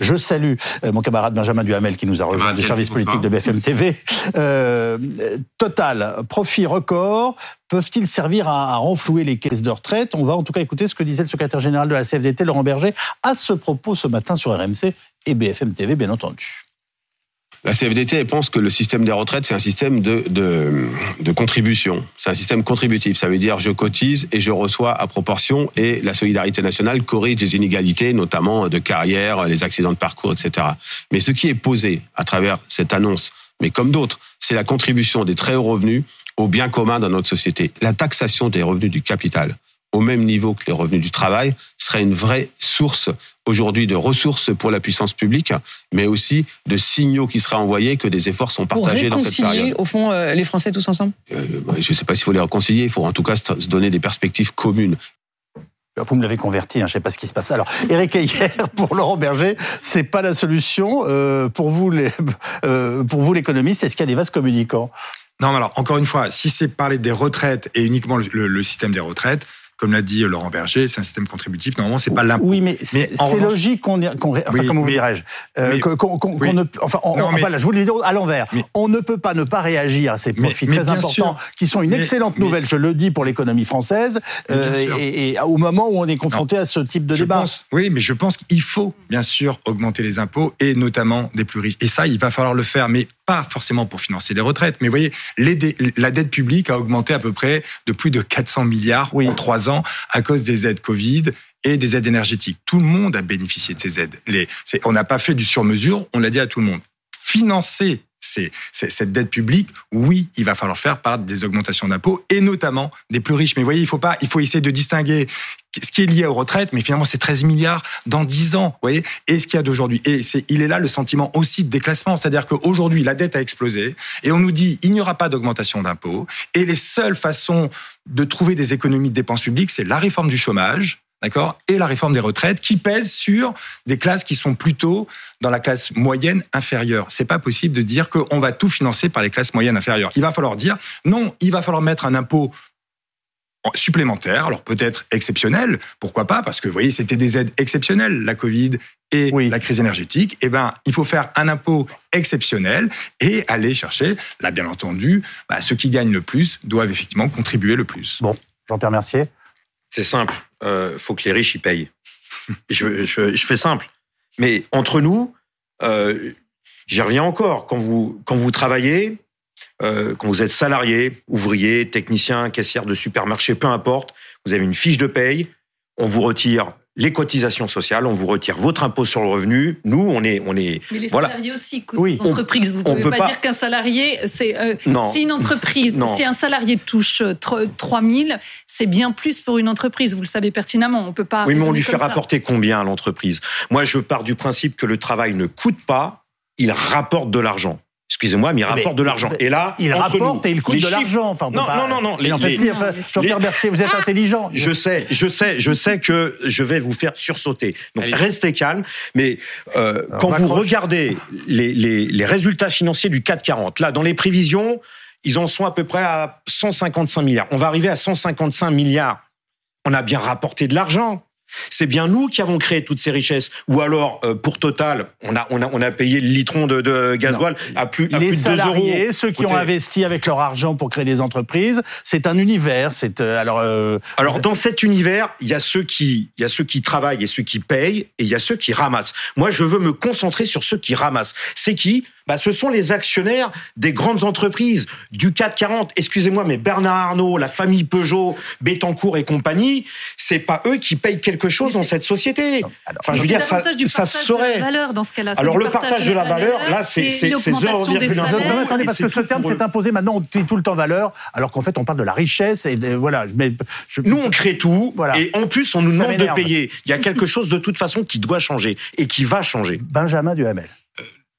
Je salue euh, mon camarade Benjamin Duhamel qui nous a rejoint du service politique de BFM TV. Euh, total, profit record. Peuvent-ils servir à, à renflouer les caisses de retraite? On va en tout cas écouter ce que disait le secrétaire général de la CFDT, Laurent Berger, à ce propos ce matin sur RMC et BFM TV, bien entendu. La CFDT pense que le système des retraites, c'est un système de, de, de contribution. C'est un système contributif. Ça veut dire je cotise et je reçois à proportion et la solidarité nationale corrige les inégalités, notamment de carrière, les accidents de parcours, etc. Mais ce qui est posé à travers cette annonce, mais comme d'autres, c'est la contribution des très hauts revenus au bien commun dans notre société. La taxation des revenus du capital au même niveau que les revenus du travail serait une vraie source aujourd'hui de ressources pour la puissance publique, mais aussi de signaux qui seraient envoyés que des efforts sont partagés dans cette période. au fond euh, les Français tous ensemble euh, Je ne sais pas s'il faut les réconcilier, il faut en tout cas se donner des perspectives communes. Vous me l'avez converti, hein, je ne sais pas ce qui se passe. Alors, Eric Ayer, pour Laurent Berger, c'est pas la solution. Euh, pour vous, les, euh, pour vous, l'économiste, est-ce qu'il y a des vases communicants? Non, mais alors encore une fois, si c'est parler des retraites et uniquement le, le système des retraites, comme l'a dit Laurent Berger, c'est un système contributif. Normalement, c'est pas l'impôt. Oui, mais, c'est logique qu'on, qu'on enfin, oui, comment dirais-je, euh, qu'on, qu'on, oui. ne, enfin, on, non, mais, voilà, je vous le dis à l'envers. Mais, on ne peut pas ne pas réagir à ces profits très importants, sûr, qui sont une excellente nouvelle, je le dis, pour l'économie française, euh, et, et, au moment où on est confronté non. à ce type de je débat. Pense, oui, mais je pense qu'il faut, bien sûr, augmenter les impôts, et notamment des plus riches. Et ça, il va falloir le faire, mais pas forcément pour financer les retraites, mais vous voyez, les dé, la dette publique a augmenté à peu près de plus de 400 milliards oui. en trois ans à cause des aides Covid et des aides énergétiques. Tout le monde a bénéficié de ces aides. Les, on n'a pas fait du sur-mesure, on l'a dit à tout le monde. Financer c'est, cette dette publique, oui, il va falloir faire par des augmentations d'impôts et notamment des plus riches. Mais vous voyez, il faut pas, il faut essayer de distinguer ce qui est lié aux retraites, mais finalement c'est 13 milliards dans 10 ans, vous voyez, et ce qu'il y a d'aujourd'hui. Et c'est, il est là le sentiment aussi de déclassement, c'est-à-dire qu'aujourd'hui la dette a explosé et on nous dit il n'y aura pas d'augmentation d'impôts et les seules façons de trouver des économies de dépenses publiques, c'est la réforme du chômage, d'accord, et la réforme des retraites qui pèsent sur des classes qui sont plutôt dans la classe moyenne inférieure. C'est pas possible de dire qu'on va tout financer par les classes moyennes inférieures. Il va falloir dire non, il va falloir mettre un impôt supplémentaire, alors peut-être exceptionnel, pourquoi pas, parce que vous voyez, c'était des aides exceptionnelles, la Covid et oui. la crise énergétique. Eh ben, il faut faire un impôt exceptionnel et aller chercher, là bien entendu, bah, ceux qui gagnent le plus doivent effectivement contribuer le plus. Bon, Jean-Pierre Mercier? C'est simple, euh, faut que les riches y payent. je, fais simple, mais entre nous, euh, j'y reviens encore. Quand vous quand vous travaillez, euh, quand vous êtes salarié, ouvrier, technicien, caissière de supermarché, peu importe, vous avez une fiche de paye, on vous retire les cotisations sociales, on vous retire votre impôt sur le revenu. Nous, on est, on est. Mais les voilà. salariés aussi coûtent oui. entreprises. Vous ne pouvez pas, pas, dire qu'un salarié, c'est euh, si une entreprise, non. si un salarié touche 3 000, c'est bien plus pour une entreprise. Vous le savez pertinemment. On peut pas. Oui, mais on lui fait rapporter combien à l'entreprise? Moi, je pars du principe que le travail ne coûte pas, il rapporte de l'argent excusez-moi, mais il rapporte de l'argent. Et là, il entre rapporte nous, et il coûte de l'argent. Enfin, non, pas... non, non, non, Les, en fait, les, si, enfin, Jean-Pierre Bercier, vous êtes ah intelligent. Je sais, je sais, je sais que je vais vous faire sursauter. Donc Allez. restez calme. Mais euh, Alors, quand vous regardez les, les, les résultats financiers du 440, là, dans les prévisions, ils en sont à peu près à 155 milliards. On va arriver à 155 milliards. On a bien rapporté de l'argent. C'est bien nous qui avons créé toutes ces richesses. Ou alors, euh, pour Total, on a, on a, on a payé le litron de, de gasoil à plus, à les plus de 2 euros. ceux qui ont investi avec leur argent pour créer des entreprises, c'est un univers. C'est euh, alors. Euh, alors dans cet univers, il y a ceux qui, il y a ceux qui travaillent et ceux qui payent, et il y a ceux qui ramassent. Moi, je veux me concentrer sur ceux qui ramassent. C'est qui? Bah, ce sont les actionnaires des grandes entreprises du 440. Excusez-moi, mais Bernard Arnault, la famille Peugeot, Bettencourt et compagnie, c'est pas eux qui payent quelque chose dans cette société. Alors, enfin, je veux dire, ça, ça serait. valeur dans ce cas-là. Alors le partage de la valeur, là, c'est 0,1. Attendez, parce que ce terme s'est imposé. Maintenant, on dit tout le temps valeur, alors qu'en fait, on parle de la richesse et de, voilà. Mais je... Nous, on crée tout, voilà. et en plus, on nous demande de payer. Il y a quelque chose de toute façon qui doit changer et qui va changer. Benjamin Duhamel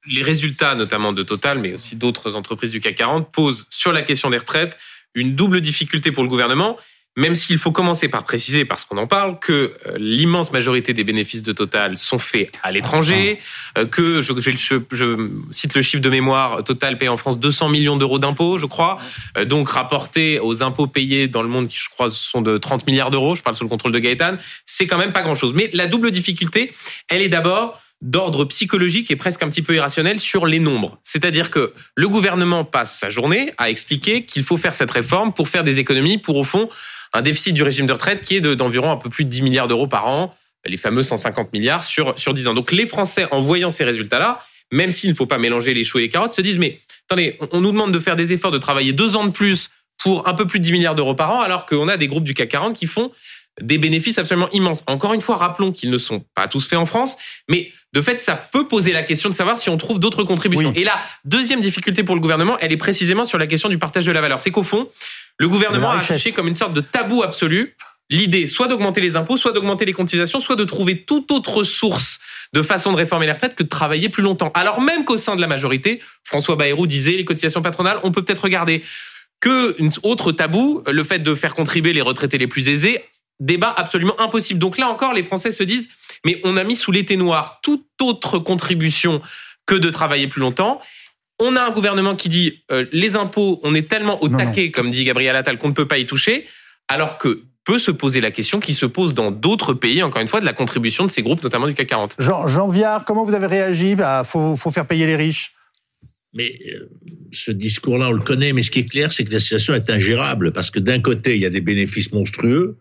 les résultats, notamment de Total, mais aussi d'autres entreprises du CAC 40, posent sur la question des retraites une double difficulté pour le gouvernement, même s'il faut commencer par préciser, parce qu'on en parle, que l'immense majorité des bénéfices de Total sont faits à l'étranger, que, je, cite le chiffre de mémoire, Total paye en France 200 millions d'euros d'impôts, je crois, donc rapporté aux impôts payés dans le monde, qui je crois sont de 30 milliards d'euros, je parle sous le contrôle de Gaëtan, c'est quand même pas grand-chose. Mais la double difficulté, elle est d'abord d'ordre psychologique et presque un petit peu irrationnel sur les nombres. C'est-à-dire que le gouvernement passe sa journée à expliquer qu'il faut faire cette réforme pour faire des économies, pour au fond un déficit du régime de retraite qui est d'environ un peu plus de 10 milliards d'euros par an, les fameux 150 milliards sur, sur 10 ans. Donc les Français, en voyant ces résultats-là, même s'il ne faut pas mélanger les choux et les carottes, se disent mais attendez, on nous demande de faire des efforts, de travailler deux ans de plus pour un peu plus de 10 milliards d'euros par an, alors qu'on a des groupes du CAC 40 qui font des bénéfices absolument immenses. Encore une fois, rappelons qu'ils ne sont pas tous faits en France, mais de fait, ça peut poser la question de savoir si on trouve d'autres contributions. Et la deuxième difficulté pour le gouvernement, elle est précisément sur la question du partage de la valeur. C'est qu'au fond, le gouvernement a affiché comme une sorte de tabou absolu l'idée soit d'augmenter les impôts, soit d'augmenter les cotisations, soit de trouver toute autre source de façon de réformer les retraites que de travailler plus longtemps. Alors même qu'au sein de la majorité, François Bayrou disait les cotisations patronales, on peut peut-être regarder que une autre tabou, le fait de faire contribuer les retraités les plus aisés, débat absolument impossible. Donc là encore, les Français se disent, mais on a mis sous l'été noir toute autre contribution que de travailler plus longtemps. On a un gouvernement qui dit euh, les impôts, on est tellement au taquet, comme dit Gabriel Attal, qu'on ne peut pas y toucher, alors que peut se poser la question qui se pose dans d'autres pays, encore une fois, de la contribution de ces groupes, notamment du CAC 40. Jean, Jean Viard, comment vous avez réagi? Il bah, faut, faut faire payer les riches. Mais euh, ce discours-là, on le connaît, mais ce qui est clair, c'est que la situation est ingérable, parce que d'un côté, il y a des bénéfices monstrueux,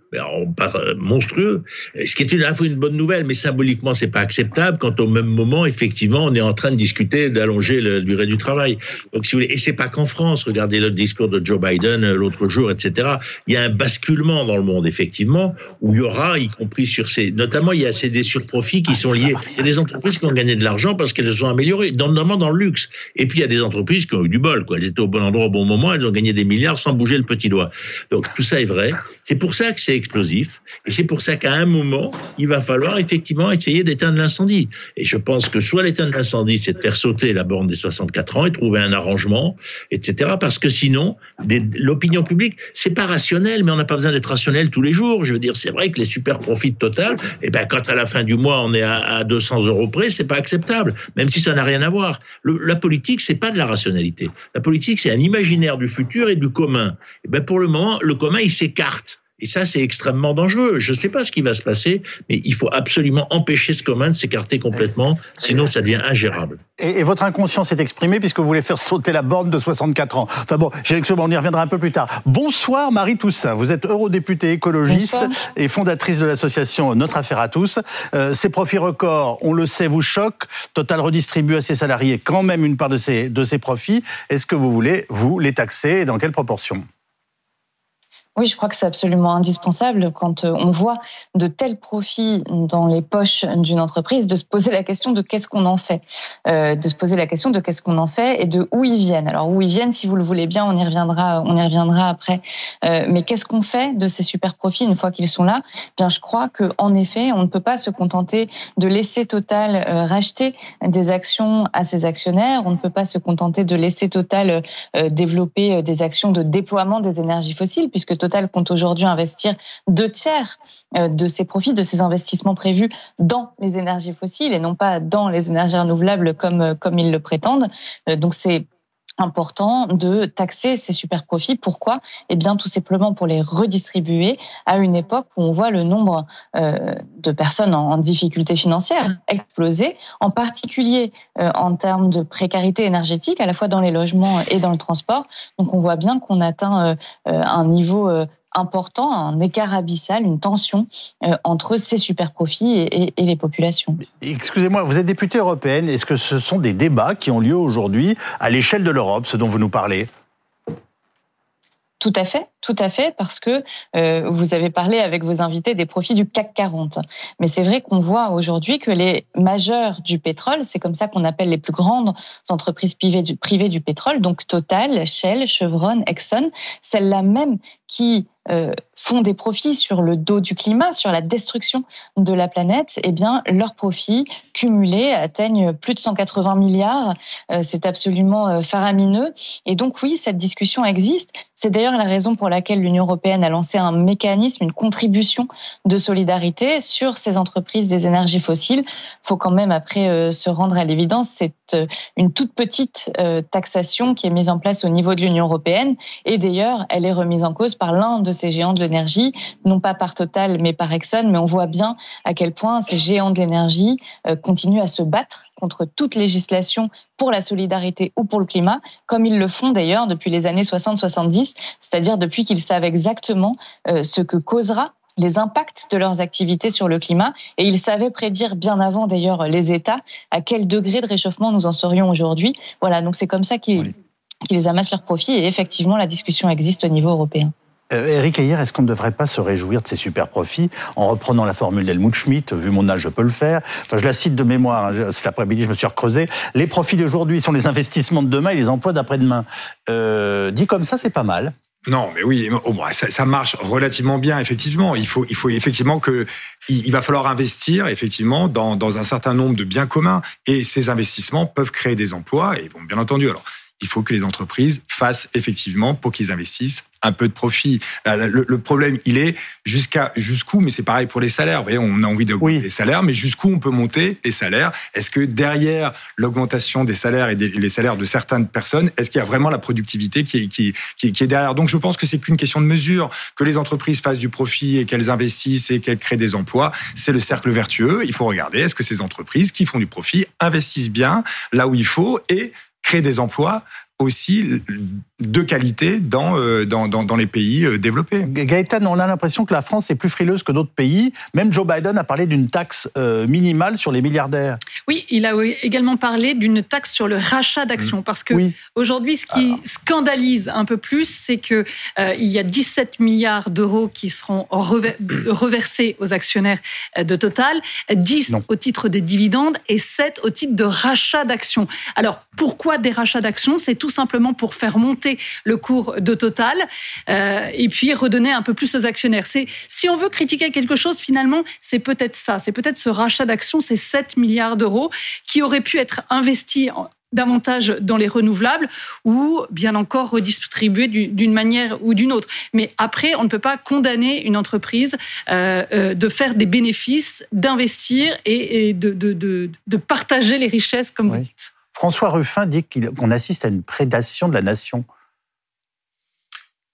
pas euh, monstrueux, ce qui est une, à bonne nouvelle, mais symboliquement, c'est pas acceptable, quand au même moment, effectivement, on est en train de discuter d'allonger la durée du travail. Donc, si vous voulez, et c'est pas qu'en France, regardez le discours de Joe Biden euh, l'autre jour, etc. Il y a un basculement dans le monde, effectivement, où il y aura, y compris sur ces, notamment, il y a ces des surprofits qui sont liés. Il y a des entreprises qui ont gagné de l'argent parce qu'elles se sont améliorées, notamment dans le luxe. Et il y a des entreprises qui ont eu du bol, quoi. Elles étaient au bon endroit au bon moment, elles ont gagné des milliards sans bouger le petit doigt. Donc tout ça est vrai. C'est pour ça que c'est explosif. Et c'est pour ça qu'à un moment, il va falloir effectivement essayer d'éteindre l'incendie. Et je pense que soit l'éteindre l'incendie, c'est de faire sauter la borne des 64 ans et trouver un arrangement, etc. Parce que sinon, l'opinion publique, c'est pas rationnel, mais on n'a pas besoin d'être rationnel tous les jours. Je veux dire, c'est vrai que les super profits total, eh ben, quand à la fin du mois, on est à, 200 euros près, c'est pas acceptable. Même si ça n'a rien à voir. la politique, c'est pas de la rationalité. La politique, c'est un imaginaire du futur et du commun. Et ben pour le moment, le commun, il s'écarte. Et ça, c'est extrêmement dangereux. Je ne sais pas ce qui va se passer, mais il faut absolument empêcher ce commun de s'écarter complètement, sinon ça devient ingérable. Et, votre inconscience s'est exprimée puisque vous voulez faire sauter la borne de 64 ans. Enfin bon, on y reviendra un peu plus tard. Bonsoir Marie Toussaint, vous êtes eurodéputée écologiste et fondatrice de l'association Notre Affaire à tous. Euh, ces profits records, on le sait, vous choquent. Total redistribue à ses salariés quand même une part de ses, de ses profits. Est-ce que vous voulez, vous, les taxer et dans quelle proportion? Oui, je crois que c'est absolument indispensable quand euh, on voit de tels profits dans les poches d'une entreprise de se poser la question de qu'est-ce qu'on en fait, euh, de se poser la question de qu'est-ce qu'on en fait et de où ils viennent. Alors où ils viennent, si vous le voulez bien, on y reviendra, on y reviendra après. Euh, mais qu'est-ce qu'on fait de ces super profits une fois qu'ils sont là? Bien, je crois que en effet, on ne peut pas se contenter de laisser Total racheter des actions à ses actionnaires. On ne peut pas se contenter de laisser Total développer des actions de déploiement des énergies fossiles, puisque Total compte aujourd'hui investir deux tiers euh, de ses profits, de ses investissements prévus dans les énergies fossiles et non pas dans les énergies renouvelables comme, euh, comme ils le prétendent. Euh, donc c'est important de taxer ces super profits. Pourquoi? Eh bien, tout simplement pour les redistribuer à une époque où on voit le nombre de personnes en, difficulté financière exploser, en particulier en termes de précarité énergétique, à la fois dans les logements et dans le transport. Donc, on voit bien qu'on atteint un niveau important, un écart abyssal, une tension euh, entre ces super profits et, les populations. Excusez-moi, vous êtes députée européenne. Est-ce que ce sont des débats qui ont lieu aujourd'hui à l'échelle de l'Europe, ce dont vous nous parlez? Tout à fait, tout à fait, parce que euh, vous avez parlé avec vos invités des profits du CAC 40. Mais c'est vrai qu'on voit aujourd'hui que les majeurs du pétrole, c'est comme ça qu'on appelle les plus grandes entreprises privées du, privées du pétrole, donc Total, Shell, Chevron, Exxon, celles-là même qui euh, font des profits sur le dos du climat, sur la destruction de la planète, eh bien, leurs profits cumulés atteignent plus de 180 milliards. Euh, c'est absolument euh, faramineux. Et donc, oui, cette discussion existe. C'est d'ailleurs la raison pour laquelle l'Union européenne a lancé un mécanisme, une contribution de solidarité sur ces entreprises des énergies fossiles. Faut quand même après se rendre à l'évidence, c'est une toute petite taxation qui est mise en place au niveau de l'Union européenne. Et d'ailleurs, elle est remise en cause par l'un de ces géants de l'énergie, non pas par Total, mais par Exxon, mais on voit bien à quel point ces géants de l'énergie euh, continuent à se battre contre toute législation pour la solidarité ou pour le climat, comme ils le font d'ailleurs depuis les années 60-70, c'est-à-dire depuis qu'ils savent exactement euh, ce que causera les impacts de leurs activités sur le climat. Et ils savaient prédire bien avant d'ailleurs les États à quel degré de réchauffement nous en serions aujourd'hui. Voilà, donc c'est comme ça qu'ils amassent leurs profits et effectivement la discussion existe au niveau européen. Euh, Eric Ayer, est-ce qu'on ne devrait pas se réjouir de ces super profits en reprenant la formule d'Helmut Schmidt Vu mon âge, je peux le faire. Enfin, je la cite de mémoire. Hein, cet après-midi, je me suis recreusé. Les profits d'aujourd'hui sont les investissements de demain et les emplois d'après-demain. Euh, dit comme ça, c'est pas mal. Non, mais oui, au moins ça, marche relativement bien, effectivement. Il faut, il faut effectivement que, va falloir investir effectivement dans, dans un certain nombre de biens communs, et ces investissements peuvent créer des emplois. Et bon, bien entendu, alors il faut que les entreprises fassent effectivement pour qu'ils investissent un peu de profit. Le, problème, il est jusqu'à jusqu'où, mais c'est pareil pour les salaires. Vous voyez, on a envie d'augmenter les salaires, mais jusqu'où on peut monter les salaires? Est-ce que derrière l'augmentation des salaires et des les salaires de certaines personnes, est-ce qu'il y a vraiment la productivité qui est, qui, qui, qui est derrière? Donc je pense que c'est qu'une question de mesure, que les entreprises fassent du profit et qu'elles investissent et qu'elles créent des emplois. C'est le cercle vertueux. Il faut regarder, est-ce que ces entreprises qui font du profit investissent bien là où il faut et créer des emplois aussi de qualité dans, euh, dans, dans, dans, les pays euh, développés. Gaëtan, on a l'impression que la France est plus frileuse que d'autres pays. Même Joe Biden a parlé d'une taxe euh, minimale sur les milliardaires. Oui, il a également parlé d'une taxe sur le rachat d'actions. Mmh. Parce que aujourd'hui, ce qui scandalise un peu plus, c'est que il y a 17 milliards d'euros qui seront reversés aux actionnaires de Total, 10 au titre des dividendes et 7 au titre de rachat d'actions. Alors, pourquoi des rachats d'actions? C'est tout simplement pour faire monter le cours de Total euh, et puis redonner un peu plus aux actionnaires. C'est si on veut critiquer quelque chose finalement, c'est peut-être ça, c'est peut-être ce rachat d'actions, ces 7 milliards d'euros qui auraient pu être investis davantage dans les renouvelables ou bien encore redistribués d'une manière ou d'une autre. Mais après, on ne peut pas condamner une entreprise euh, euh, de faire des bénéfices, d'investir et, de, de, partager les richesses, comme vous dites. François Ruffin dit qu'on assiste à une prédation de la nation.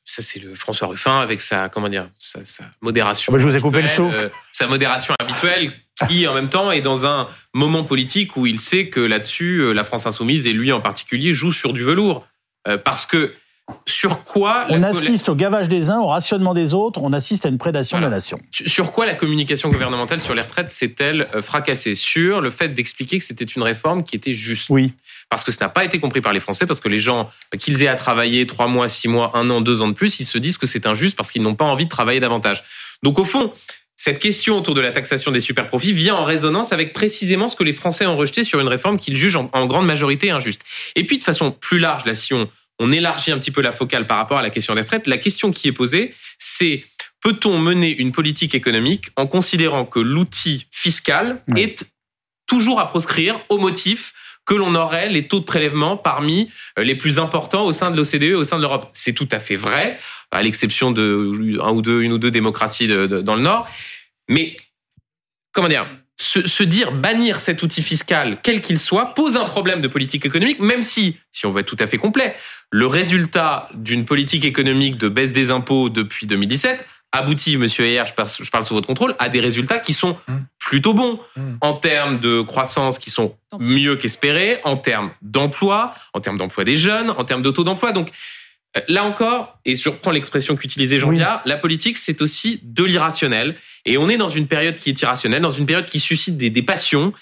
Ça, c'est le François Ruffin avec sa, comment dire, sa, modération. je vous ai coupé le souffle. Euh, sa modération habituelle, qui en même temps est dans un moment politique où il sait que là-dessus, euh, la France insoumise et lui en particulier jouent sur du velours. Euh, parce que sur quoi On assiste au gavage des uns, au rationnement des autres, on assiste à une prédation de la nation. Sur quoi la communication gouvernementale sur les retraites s'est-elle euh, fracassée? Sur le fait d'expliquer que c'était une réforme qui était juste. Oui. Parce que ce n'a pas été compris par les Français, parce que les gens, euh, qu'ils aient à travailler trois mois, six mois, un an, deux ans de plus, ils se disent que c'est injuste parce qu'ils n'ont pas envie de travailler davantage. Donc au fond, cette question autour de la taxation des superprofits vient en résonance avec précisément ce que les Français ont rejeté sur une réforme qu'ils jugent en, en grande majorité injuste. Et puis de façon plus large, là, si on on élargit un petit peu la focale par rapport à la question des retraites, la question qui est posée, c'est peut-on mener une politique économique en considérant que l'outil fiscal est toujours à proscrire au motif que l'on aurait les taux de prélèvement parmi euh, les plus importants au sein de l'OCDE et au sein de l'Europe? C'est tout à fait vrai, à l'exception de un ou deux, une ou deux démocraties dans le Nord. Mais comment dire? Se, dire bannir cet outil fiscal, quel qu'il soit, pose un problème de politique économique, même si, si on veut être tout à fait complet, le résultat d'une politique économique de baisse des impôts depuis 2017 aboutit, Monsieur Ayer, je parle, je parle sous votre contrôle, à des résultats qui sont mmh. plutôt bons mmh. en termes de croissance, qui sont mieux qu'espérés, en termes d'emploi, en termes d'emploi des jeunes, en termes de taux d'emploi. Donc euh, là encore, et je reprends l'expression qu'utilisait Jean-Pierre, la politique c'est aussi de l'irrationnel. Et on est dans une période qui est irrationnelle, dans une période qui suscite des, des passions.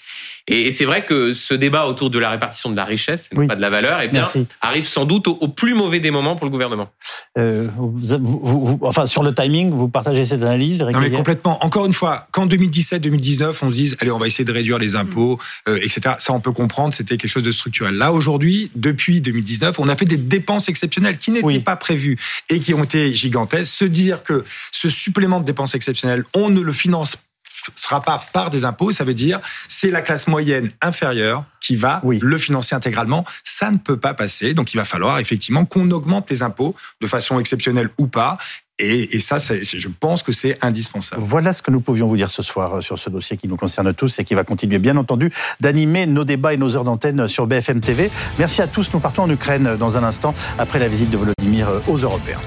Et, c'est vrai que ce débat autour de la répartition de la richesse, et pas de la valeur, eh bien, arrive sans doute au, plus mauvais des moments pour le gouvernement. Euh, vous, enfin, sur le timing, vous partagez cette analyse Non, mais complètement. Encore une fois, qu'en 2017-2019, on se dise, allez, on va essayer de réduire les impôts, mm. euh, etc. Ça, on peut comprendre, c'était quelque chose de structurel. Là, aujourd'hui, depuis 2019, on a fait des dépenses exceptionnelles qui n'étaient pas prévues et qui ont été gigantesques. Se dire que ce supplément de dépenses exceptionnelles, on ne le finance sera pas par des impôts, ça veut dire c'est la classe moyenne inférieure qui va le financer intégralement. Ça ne peut pas passer, donc il va falloir effectivement qu'on augmente les impôts de façon exceptionnelle ou pas. Et, ça, je pense que c'est indispensable. Voilà ce que nous pouvions vous dire ce soir euh, sur ce dossier qui nous concerne tous et qui va continuer, bien entendu, d'animer nos débats et nos heures d'antenne sur BFM TV. Merci à tous. Nous partons en Ukraine dans un instant après la visite de Volodymyr euh, aux Européens.